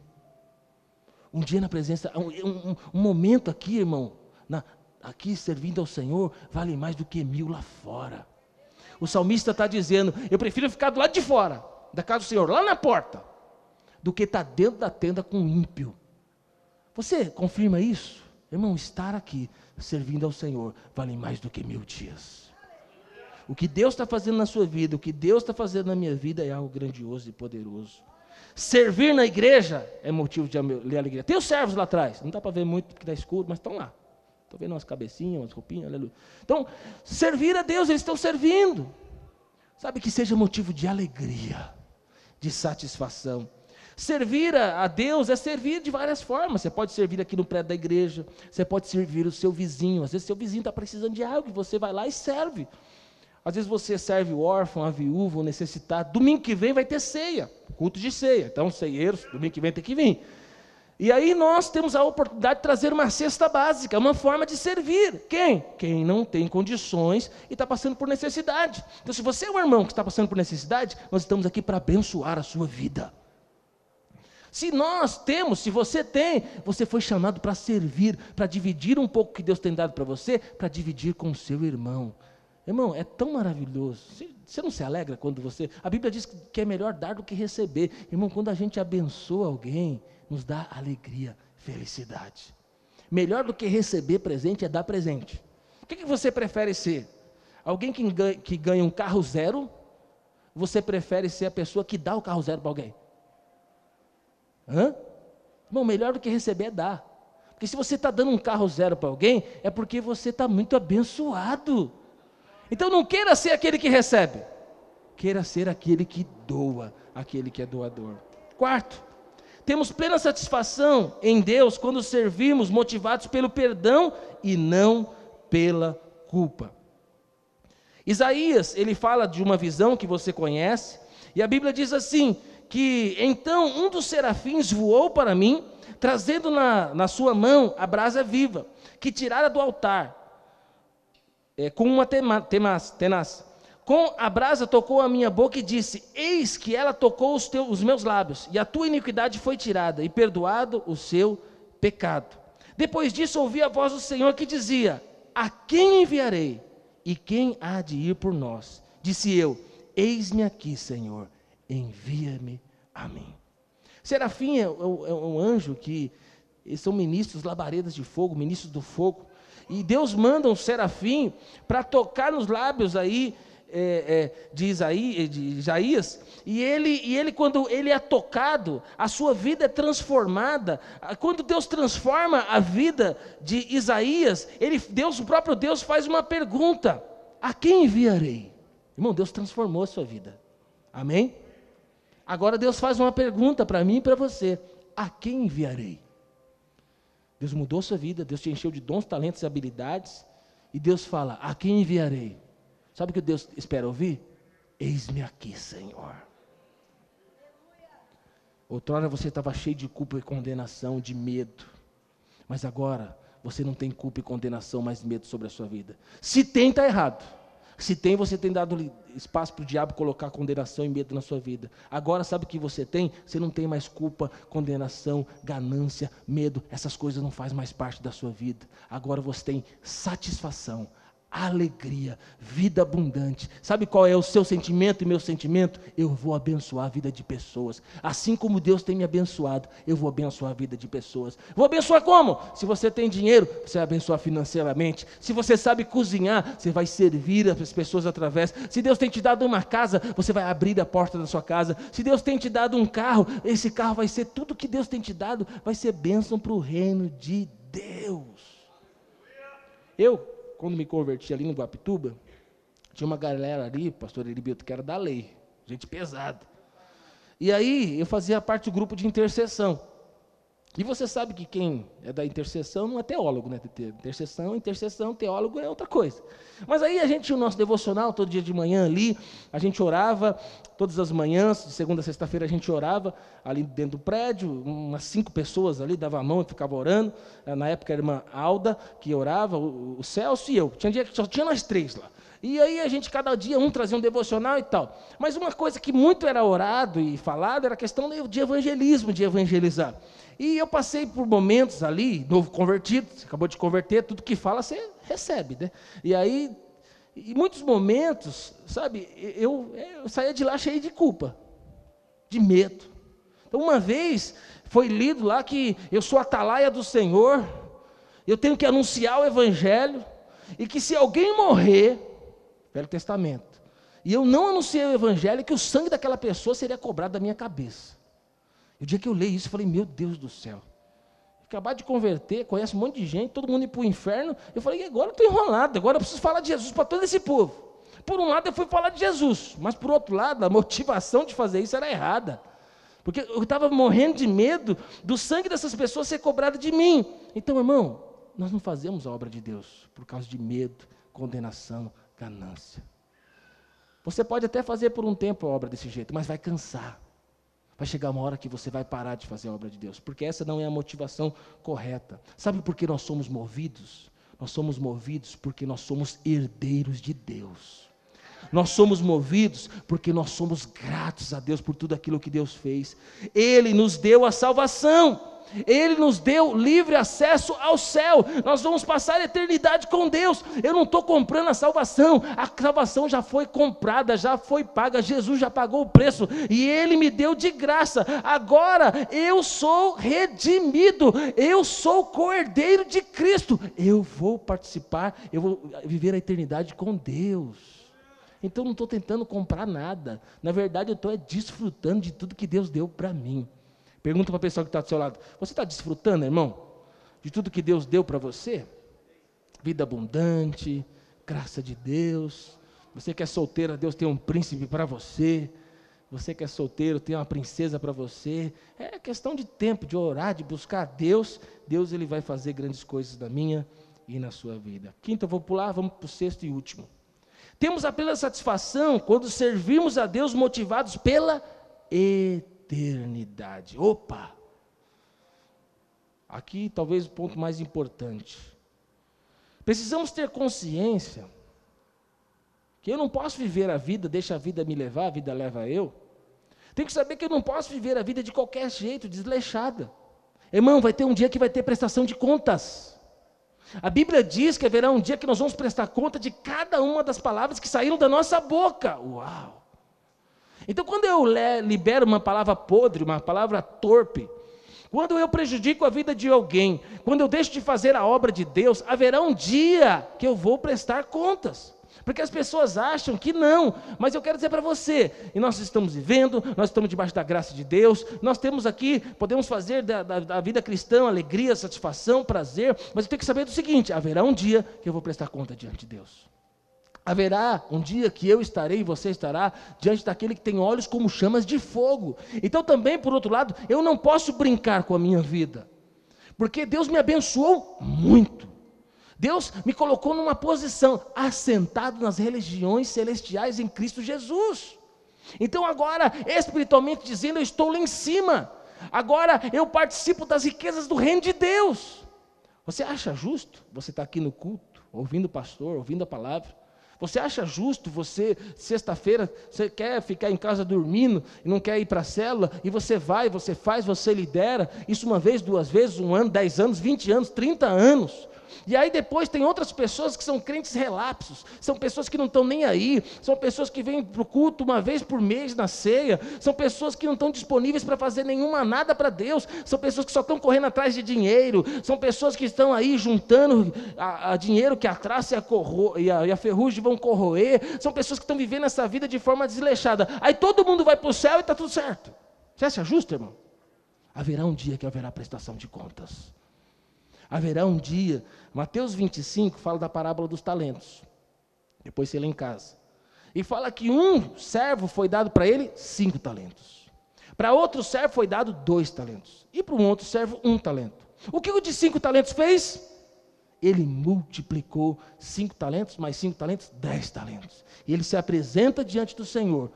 Um dia na presença, um, um, um momento aqui, irmão, na, aqui servindo ao Senhor, vale mais do que mil lá fora. O salmista está dizendo: Eu prefiro ficar do lado de fora, da casa do Senhor, lá na porta, do que estar tá dentro da tenda com um ímpio. Você confirma isso? Irmão, estar aqui servindo ao Senhor vale mais do que mil dias. O que Deus está fazendo na sua vida, o que Deus está fazendo na minha vida é algo grandioso e poderoso. Servir na igreja é motivo de alegria. Tem os servos lá atrás, não dá para ver muito porque está escuro, mas estão lá. Estou vendo umas cabecinhas, umas roupinhas, aleluia. Então, servir a Deus, eles estão servindo. Sabe que seja motivo de alegria, de satisfação. Servir a Deus é servir de várias formas. Você pode servir aqui no prédio da igreja, você pode servir o seu vizinho. Às vezes, seu vizinho está precisando de algo, e você vai lá e serve. Às vezes você serve o órfão, a viúva, o necessitado. Domingo que vem vai ter ceia, culto de ceia. Então, ceieiros, domingo que vem tem que vir. E aí nós temos a oportunidade de trazer uma cesta básica, uma forma de servir. Quem? Quem não tem condições e está passando por necessidade. Então, se você é um irmão que está passando por necessidade, nós estamos aqui para abençoar a sua vida. Se nós temos, se você tem, você foi chamado para servir, para dividir um pouco que Deus tem dado para você, para dividir com o seu irmão. Irmão, é tão maravilhoso. Você não se alegra quando você. A Bíblia diz que é melhor dar do que receber. Irmão, quando a gente abençoa alguém, nos dá alegria, felicidade. Melhor do que receber presente é dar presente. O que, que você prefere ser? Alguém que ganha, que ganha um carro zero? Você prefere ser a pessoa que dá o carro zero para alguém? Hã? Irmão, melhor do que receber é dar. Porque se você está dando um carro zero para alguém, é porque você está muito abençoado. Então não queira ser aquele que recebe, queira ser aquele que doa, aquele que é doador. Quarto, temos plena satisfação em Deus quando servimos motivados pelo perdão e não pela culpa. Isaías, ele fala de uma visão que você conhece, e a Bíblia diz assim: que então um dos serafins voou para mim, trazendo na, na sua mão a brasa viva, que tirara do altar, é, com uma tema, temas, tenaz, Com a brasa tocou a minha boca e disse: Eis que ela tocou os, teus, os meus lábios, e a tua iniquidade foi tirada, e perdoado o seu pecado. Depois disso ouvi a voz do Senhor que dizia: A quem enviarei? E quem há de ir por nós? Disse eu: Eis-me aqui, Senhor, envia-me a mim. Serafim é, é, é um anjo que são ministros, labaredas de fogo, ministros do fogo. E Deus manda um serafim para tocar nos lábios aí é, é, de, Isaí, de Isaías, e ele, e ele, quando ele é tocado, a sua vida é transformada. Quando Deus transforma a vida de Isaías, ele, Deus, o próprio Deus faz uma pergunta: a quem enviarei? Irmão, Deus transformou a sua vida. Amém? Agora Deus faz uma pergunta para mim e para você: a quem enviarei? Deus mudou sua vida, Deus te encheu de dons, talentos e habilidades, e Deus fala: a quem enviarei? Sabe o que Deus espera ouvir? Eis-me aqui, Senhor. Outrora você estava cheio de culpa e condenação, de medo. Mas agora você não tem culpa e condenação, mais medo sobre a sua vida. Se tem, está errado. Se tem, você tem dado espaço para o diabo colocar condenação e medo na sua vida. Agora, sabe o que você tem? Você não tem mais culpa, condenação, ganância, medo. Essas coisas não fazem mais parte da sua vida. Agora você tem satisfação, alegria, vida abundante. Sabe qual é o seu sentimento e meu sentimento? Eu vou abençoar a vida de pessoas. Assim como Deus tem me abençoado, eu vou abençoar a vida de pessoas. Vou abençoar como? Se você tem dinheiro, você vai abençoar financeiramente. Se você sabe cozinhar, você vai servir as pessoas através. Se Deus tem te dado uma casa, você vai abrir a porta da sua casa. Se Deus tem te dado um carro, esse carro vai ser tudo que Deus tem te dado, vai ser bênção para o reino de Deus. Eu quando me converti ali no Guapituba, tinha uma galera ali, pastor Heriberto, que era da lei, gente pesada. E aí eu fazia parte do grupo de intercessão. E você sabe que quem é da intercessão não é teólogo, né? Intercessão, intercessão, teólogo é outra coisa. Mas aí a gente o nosso devocional todo dia de manhã ali, a gente orava todas as manhãs, de segunda a sexta-feira a gente orava ali dentro do prédio, umas cinco pessoas ali dava a mão e ficava orando. Na época a irmã Alda que orava, o Celso e eu. Tinha dia que só tinha nós três lá. E aí a gente, cada dia, um trazia um devocional e tal. Mas uma coisa que muito era orado e falado era a questão de evangelismo, de evangelizar. E eu passei por momentos ali, novo convertido, acabou de converter, tudo que fala você recebe, né? E aí, em muitos momentos, sabe, eu, eu saía de lá cheio de culpa, de medo. Então, uma vez foi lido lá que eu sou atalaia do Senhor, eu tenho que anunciar o Evangelho, e que se alguém morrer, Velho Testamento, e eu não anunciei o Evangelho, que o sangue daquela pessoa seria cobrado da minha cabeça. E o dia que eu leio isso, eu falei, meu Deus do céu. Acabar de converter, conhece um monte de gente, todo mundo ir para o inferno. Eu falei, agora eu estou enrolado, agora eu preciso falar de Jesus para todo esse povo. Por um lado eu fui falar de Jesus, mas por outro lado, a motivação de fazer isso era errada. Porque eu estava morrendo de medo do sangue dessas pessoas ser cobrado de mim. Então, irmão, nós não fazemos a obra de Deus por causa de medo, condenação, ganância. Você pode até fazer por um tempo a obra desse jeito, mas vai cansar. Vai chegar uma hora que você vai parar de fazer a obra de Deus, porque essa não é a motivação correta. Sabe por que nós somos movidos? Nós somos movidos porque nós somos herdeiros de Deus. Nós somos movidos porque nós somos gratos a Deus por tudo aquilo que Deus fez. Ele nos deu a salvação. Ele nos deu livre acesso ao céu. Nós vamos passar a eternidade com Deus. Eu não estou comprando a salvação. A salvação já foi comprada, já foi paga. Jesus já pagou o preço e Ele me deu de graça. Agora eu sou redimido. Eu sou cordeiro de Cristo. Eu vou participar. Eu vou viver a eternidade com Deus. Então não estou tentando comprar nada. Na verdade, eu estou é desfrutando de tudo que Deus deu para mim. Pergunta para a pessoa que está do seu lado: Você está desfrutando, irmão, de tudo que Deus deu para você? Vida abundante, graça de Deus. Você que é solteira, Deus tem um príncipe para você. Você que é solteiro, tem uma princesa para você. É questão de tempo, de orar, de buscar Deus. Deus ele vai fazer grandes coisas na minha e na sua vida. Quinta, eu vou pular, vamos para o sexto e último. Temos a plena satisfação quando servimos a Deus motivados pela eternidade. Opa! Aqui talvez o ponto mais importante. Precisamos ter consciência que eu não posso viver a vida, deixa a vida me levar, a vida leva eu. Tenho que saber que eu não posso viver a vida de qualquer jeito, desleixada. Irmão, vai ter um dia que vai ter prestação de contas. A Bíblia diz que haverá um dia que nós vamos prestar conta de cada uma das palavras que saíram da nossa boca. Uau! Então, quando eu libero uma palavra podre, uma palavra torpe, quando eu prejudico a vida de alguém, quando eu deixo de fazer a obra de Deus, haverá um dia que eu vou prestar contas. Porque as pessoas acham que não, mas eu quero dizer para você, e nós estamos vivendo, nós estamos debaixo da graça de Deus, nós temos aqui, podemos fazer da, da, da vida cristã alegria, satisfação, prazer, mas eu tenho que saber do seguinte: haverá um dia que eu vou prestar conta diante de Deus. Haverá um dia que eu estarei e você estará diante daquele que tem olhos como chamas de fogo. Então, também, por outro lado, eu não posso brincar com a minha vida, porque Deus me abençoou muito. Deus me colocou numa posição, assentado nas religiões celestiais em Cristo Jesus. Então, agora, espiritualmente dizendo, eu estou lá em cima. Agora eu participo das riquezas do reino de Deus. Você acha justo você estar aqui no culto, ouvindo o pastor, ouvindo a palavra? Você acha justo você, sexta-feira, você quer ficar em casa dormindo e não quer ir para a célula, e você vai, você faz, você lidera, isso uma vez, duas vezes, um ano, dez anos, vinte anos, trinta anos. E aí depois tem outras pessoas que são crentes relapsos, são pessoas que não estão nem aí, são pessoas que vêm para o culto uma vez por mês na ceia, são pessoas que não estão disponíveis para fazer nenhuma nada para Deus, são pessoas que só estão correndo atrás de dinheiro, são pessoas que estão aí juntando a, a dinheiro que a traça e a, corro, e, a, e a ferrugem vão corroer, são pessoas que estão vivendo essa vida de forma desleixada. Aí todo mundo vai para o céu e está tudo certo. Você acha justo, irmão? Haverá um dia que haverá prestação de contas. Haverá um dia, Mateus 25 fala da parábola dos talentos. Depois você lê em casa. E fala que um servo foi dado para ele cinco talentos. Para outro servo foi dado dois talentos. E para um outro servo, um talento. O que o de cinco talentos fez? Ele multiplicou cinco talentos, mais cinco talentos, dez talentos. E ele se apresenta diante do Senhor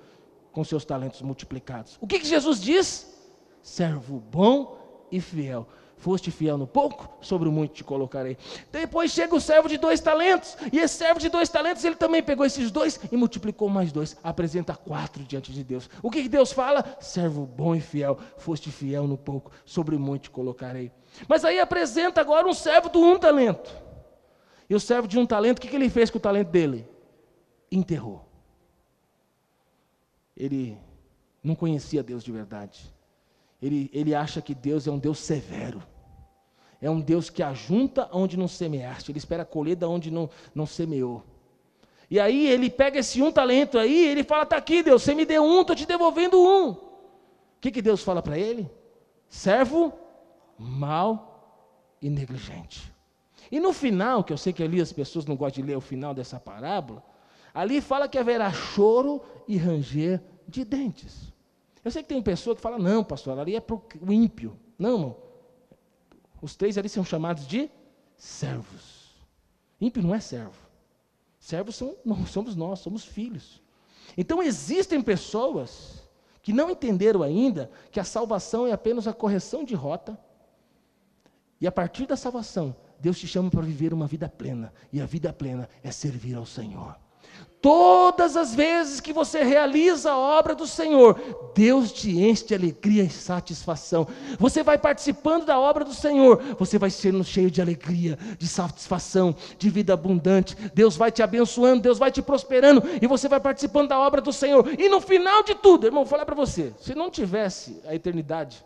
com seus talentos multiplicados. O que, que Jesus diz? Servo bom e fiel. Foste fiel no pouco, sobre o muito te colocarei. Depois chega o servo de dois talentos, e esse servo de dois talentos, ele também pegou esses dois e multiplicou mais dois. Apresenta quatro diante de Deus. O que, Deus fala? Servo bom e fiel, foste fiel no pouco, sobre o muito te colocarei. Mas aí apresenta agora um servo do um talento. E o servo de um talento, o que ele fez com o talento dele? Enterrou. Ele não conhecia Deus de verdade. Ele, ele acha que Deus é um Deus severo. É um Deus que ajunta onde não semeaste, ele espera colher da onde não, não semeou. E aí ele pega esse um talento aí, ele fala: está aqui, Deus, você me deu um, estou te devolvendo um. O que, que Deus fala para ele? Servo mal e negligente. E no final, que eu sei que ali as pessoas não gostam de ler o final dessa parábola, ali fala que haverá choro e ranger de dentes. Eu sei que tem pessoa que fala, não, pastor, ali é para o ímpio. Não, irmão. Os três ali são chamados de servos. Ímpio não é servo. Servos são, não, somos nós, somos filhos. Então existem pessoas que não entenderam ainda que a salvação é apenas a correção de rota. E a partir da salvação, Deus te chama para viver uma vida plena. E a vida plena é servir ao Senhor. Todas as vezes que você realiza a obra do Senhor, Deus te enche de alegria e satisfação. Você vai participando da obra do Senhor, você vai sendo cheio de alegria, de satisfação, de vida abundante. Deus vai te abençoando, Deus vai te prosperando e você vai participando da obra do Senhor. E no final de tudo, irmão, vou falar para você: se não tivesse a eternidade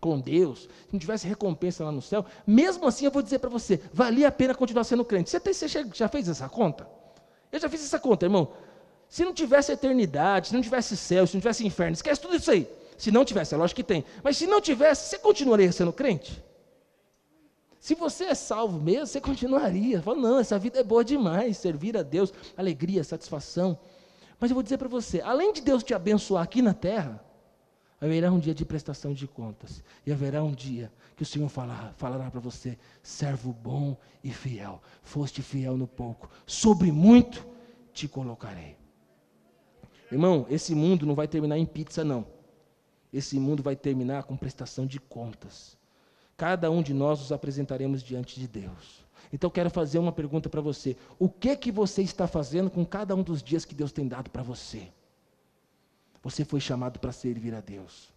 com Deus, se não tivesse recompensa lá no céu, mesmo assim eu vou dizer para você: valia a pena continuar sendo crente. Você, tem, você já fez essa conta? Eu já fiz essa conta, irmão. Se não tivesse eternidade, se não tivesse céu, se não tivesse inferno, esquece tudo isso aí. Se não tivesse, é lógico que tem. Mas se não tivesse, você continuaria sendo crente? Se você é salvo mesmo, você continuaria. Fala, não, essa vida é boa demais, servir a Deus, alegria, satisfação. Mas eu vou dizer para você, além de Deus te abençoar aqui na terra, haverá um dia de prestação de contas. E haverá um dia que o Senhor falar, falará para você: servo bom e fiel, foste fiel no pouco, sobre muito te colocarei. Irmão, esse mundo não vai terminar em pizza, não. Esse mundo vai terminar com prestação de contas. Cada um de nós nos apresentaremos diante de Deus. Então quero fazer uma pergunta para você. O que que você está fazendo com cada um dos dias que Deus tem dado para você? Você foi chamado para servir a Deus.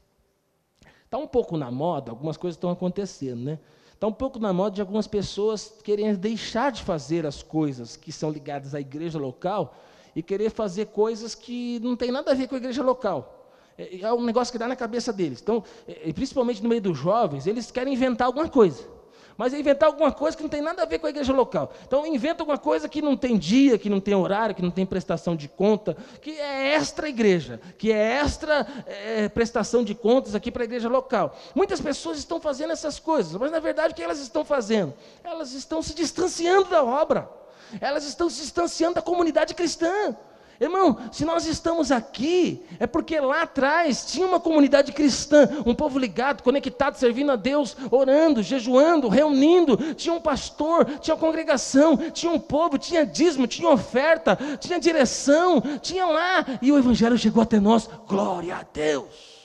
Está um pouco na moda, algumas coisas estão acontecendo, né? Está um pouco na moda de algumas pessoas quererem deixar de fazer as coisas que são ligadas à igreja local e querer fazer coisas que não tem nada a ver com a igreja local. É, é um negócio que dá na cabeça deles. Então, é, principalmente no meio dos jovens, eles querem inventar alguma coisa mas é inventar alguma coisa que não tem nada a ver com a igreja local. Então inventa alguma coisa que não tem dia, que não tem horário, que não tem prestação de conta, que é extra igreja, que é extra é, prestação de contas aqui para a igreja local. Muitas pessoas estão fazendo essas coisas, mas na verdade o que elas estão fazendo? Elas estão se distanciando da obra, elas estão se distanciando da comunidade cristã. Irmão, se nós estamos aqui, é porque lá atrás tinha uma comunidade cristã, um povo ligado, conectado, servindo a Deus, orando, jejuando, reunindo. Tinha um pastor, tinha congregação, tinha um povo, tinha dízimo, tinha oferta, tinha direção, tinha lá. E o Evangelho chegou até nós. Glória a Deus.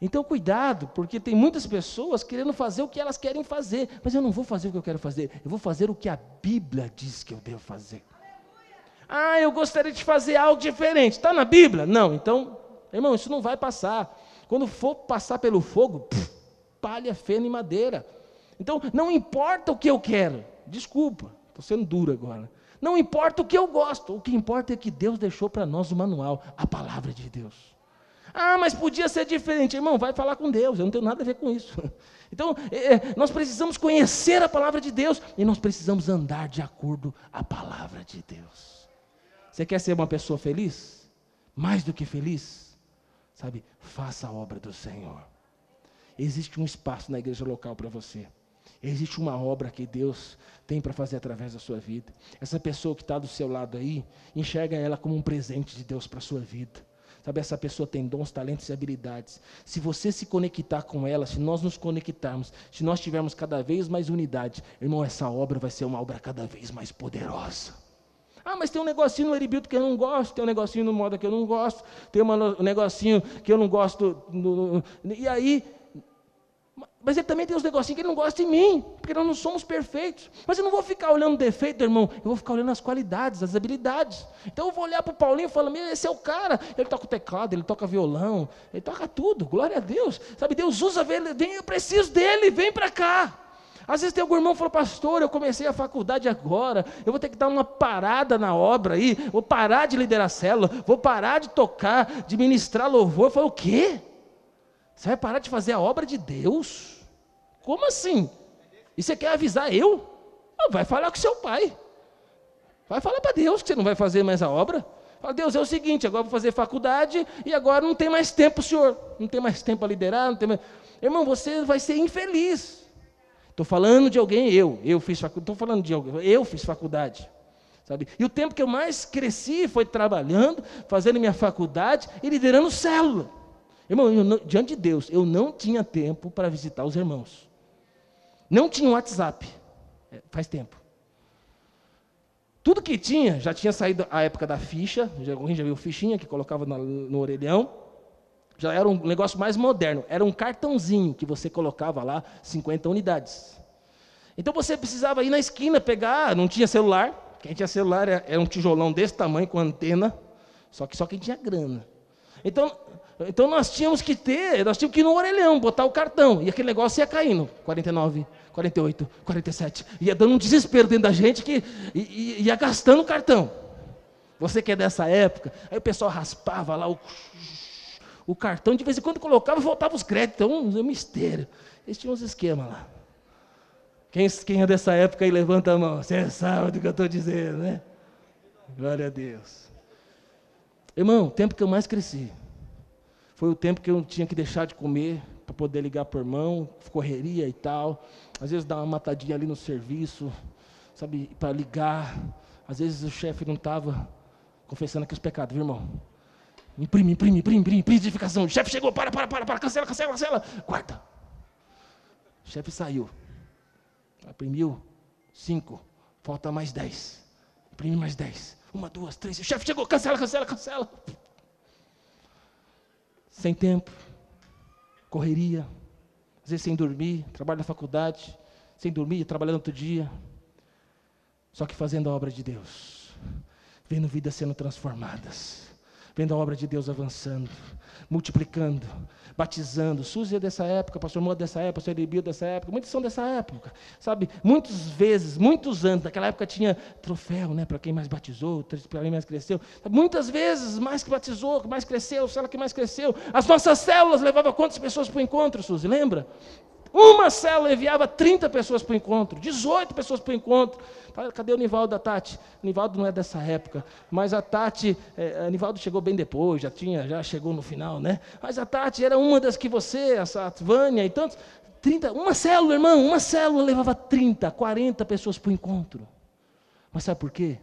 Então, cuidado, porque tem muitas pessoas querendo fazer o que elas querem fazer, mas eu não vou fazer o que eu quero fazer, eu vou fazer o que a Bíblia diz que eu devo fazer. Ah, eu gostaria de fazer algo diferente. Está na Bíblia? Não. Então, irmão, isso não vai passar. Quando for passar pelo fogo, pff, palha, feno e madeira. Então, não importa o que eu quero. Desculpa, estou sendo duro agora. Não importa o que eu gosto. O que importa é que Deus deixou para nós o manual, a palavra de Deus. Ah, mas podia ser diferente. Irmão, vai falar com Deus. Eu não tenho nada a ver com isso. Então, é, é, nós precisamos conhecer a palavra de Deus e nós precisamos andar de acordo a palavra de Deus. Você quer ser uma pessoa feliz? Mais do que feliz? Sabe? Faça a obra do Senhor. Existe um espaço na igreja local para você. Existe uma obra que Deus tem para fazer através da sua vida. Essa pessoa que está do seu lado aí, enxerga ela como um presente de Deus para a sua vida. Sabe, essa pessoa tem dons, talentos e habilidades. Se você se conectar com ela, se nós nos conectarmos, se nós tivermos cada vez mais unidade, irmão, essa obra vai ser uma obra cada vez mais poderosa. Ah, mas tem um negocinho no Eribilto que eu não gosto, tem um negocinho no Moda que eu não gosto, tem um negocinho que eu não gosto. No, e aí, mas ele também tem uns negocinhos que ele não gosta de mim, porque nós não somos perfeitos. Mas eu não vou ficar olhando defeito, irmão, eu vou ficar olhando as qualidades, as habilidades. Então eu vou olhar para o Paulinho e falar: Meu, esse é o cara. Ele toca o teclado, ele toca violão, ele toca tudo, glória a Deus. Sabe, Deus usa, vem, eu preciso dele, vem para cá. Às vezes tem algum irmão que fala, pastor, eu comecei a faculdade agora, eu vou ter que dar uma parada na obra aí, vou parar de liderar a célula, vou parar de tocar, de ministrar louvor. Eu falo, o quê? Você vai parar de fazer a obra de Deus? Como assim? E você quer avisar eu? Vai falar com seu pai. Vai falar para Deus que você não vai fazer mais a obra. Fala, Deus, é o seguinte, agora vou fazer faculdade e agora não tem mais tempo, senhor. Não tem mais tempo para liderar, não tem mais... Irmão, você vai ser infeliz. Estou falando de alguém, eu, eu fiz faculdade, estou falando de alguém, eu fiz faculdade. Sabe? E o tempo que eu mais cresci foi trabalhando, fazendo minha faculdade e liderando célula. Irmão, não, diante de Deus, eu não tinha tempo para visitar os irmãos. Não tinha WhatsApp. É, faz tempo. Tudo que tinha, já tinha saído a época da ficha, alguém já viu fichinha que colocava no orelhão já era um negócio mais moderno. Era um cartãozinho que você colocava lá 50 unidades. Então você precisava ir na esquina pegar, não tinha celular. Quem tinha celular era um tijolão desse tamanho com antena, só que só quem tinha grana. Então, então nós tínhamos que ter, nós tínhamos que ir no orelhão, botar o cartão, e aquele negócio ia caindo. 49, 48, 47. Ia dando um desespero dentro da gente que ia gastando o cartão. Você que é dessa época, aí o pessoal raspava lá o o cartão, de vez em quando colocava e voltava os créditos. Então, um, um mistério. Eles tinham uns esquemas lá. Quem, quem é dessa época aí, levanta a mão. Você sabe do que eu estou dizendo, né? Glória a Deus. Irmão, o tempo que eu mais cresci foi o tempo que eu tinha que deixar de comer para poder ligar para o irmão, correria e tal. Às vezes dar uma matadinha ali no serviço, sabe, para ligar. Às vezes o chefe não estava confessando aqui os pecados, viu, irmão? Imprime, imprime, imprime, imprime, imprime identificação. O chefe chegou, para, para, para, para, cancela, cancela, cancela. Guarda. O chefe saiu. Imprimiu cinco. Falta mais dez. Imprime mais dez. Uma, duas, três. O chefe chegou, cancela, cancela, cancela. Sem tempo. Correria. Às vezes sem dormir. Trabalho na faculdade. sem dormir, trabalhando outro dia. Só que fazendo a obra de Deus, vendo vidas sendo transformadas, vendo a obra de Deus avançando, multiplicando, batizando. Suzy é dessa época, pastor Moa é dessa época, pastor Edebio é dessa época, muitos são dessa época, sabe? Muitas vezes, muitos anos, naquela época tinha troféu, né, para quem mais batizou, para quem mais cresceu. Muitas vezes, mais que batizou, mais cresceu, célula que mais cresceu. As nossas células levavam quantas pessoas para o encontro, Suzy, lembra? Uma célula enviava 30 pessoas para o encontro, 18 pessoas para o encontro. Cadê o Nivaldo da Tati? O Nivaldo não é dessa época, mas a Tati, é, a Nivaldo chegou bem depois, já tinha, já chegou no final, né? Mas a Tati era uma das que você, essa Vânia e tantos, 30, uma célula, irmão, uma célula levava 30, 40 pessoas para o encontro. Mas sabe por quê?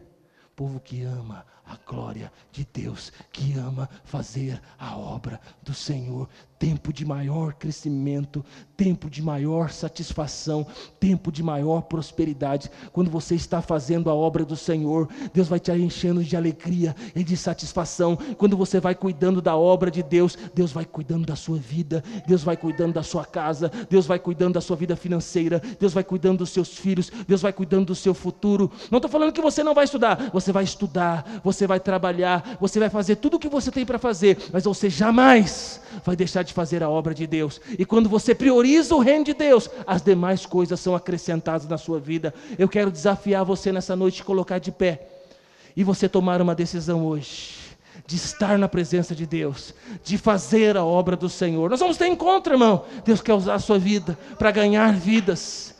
Povo que ama a glória de Deus, que ama fazer a obra do Senhor tempo de maior crescimento, tempo de maior satisfação, tempo de maior prosperidade. Quando você está fazendo a obra do Senhor, Deus vai te enchendo de alegria e de satisfação. Quando você vai cuidando da obra de Deus, Deus vai cuidando da sua vida, Deus vai cuidando da sua casa, Deus vai cuidando da sua vida financeira, Deus vai cuidando dos seus filhos, Deus vai cuidando do seu futuro. Não estou falando que você não vai estudar, você vai estudar, você vai trabalhar, você vai fazer tudo o que você tem para fazer, mas você jamais vai deixar de fazer a obra de Deus. E quando você prioriza o reino de Deus, as demais coisas são acrescentadas na sua vida. Eu quero desafiar você nessa noite de colocar de pé e você tomar uma decisão hoje de estar na presença de Deus, de fazer a obra do Senhor. Nós vamos ter encontro, irmão. Deus quer usar a sua vida para ganhar vidas.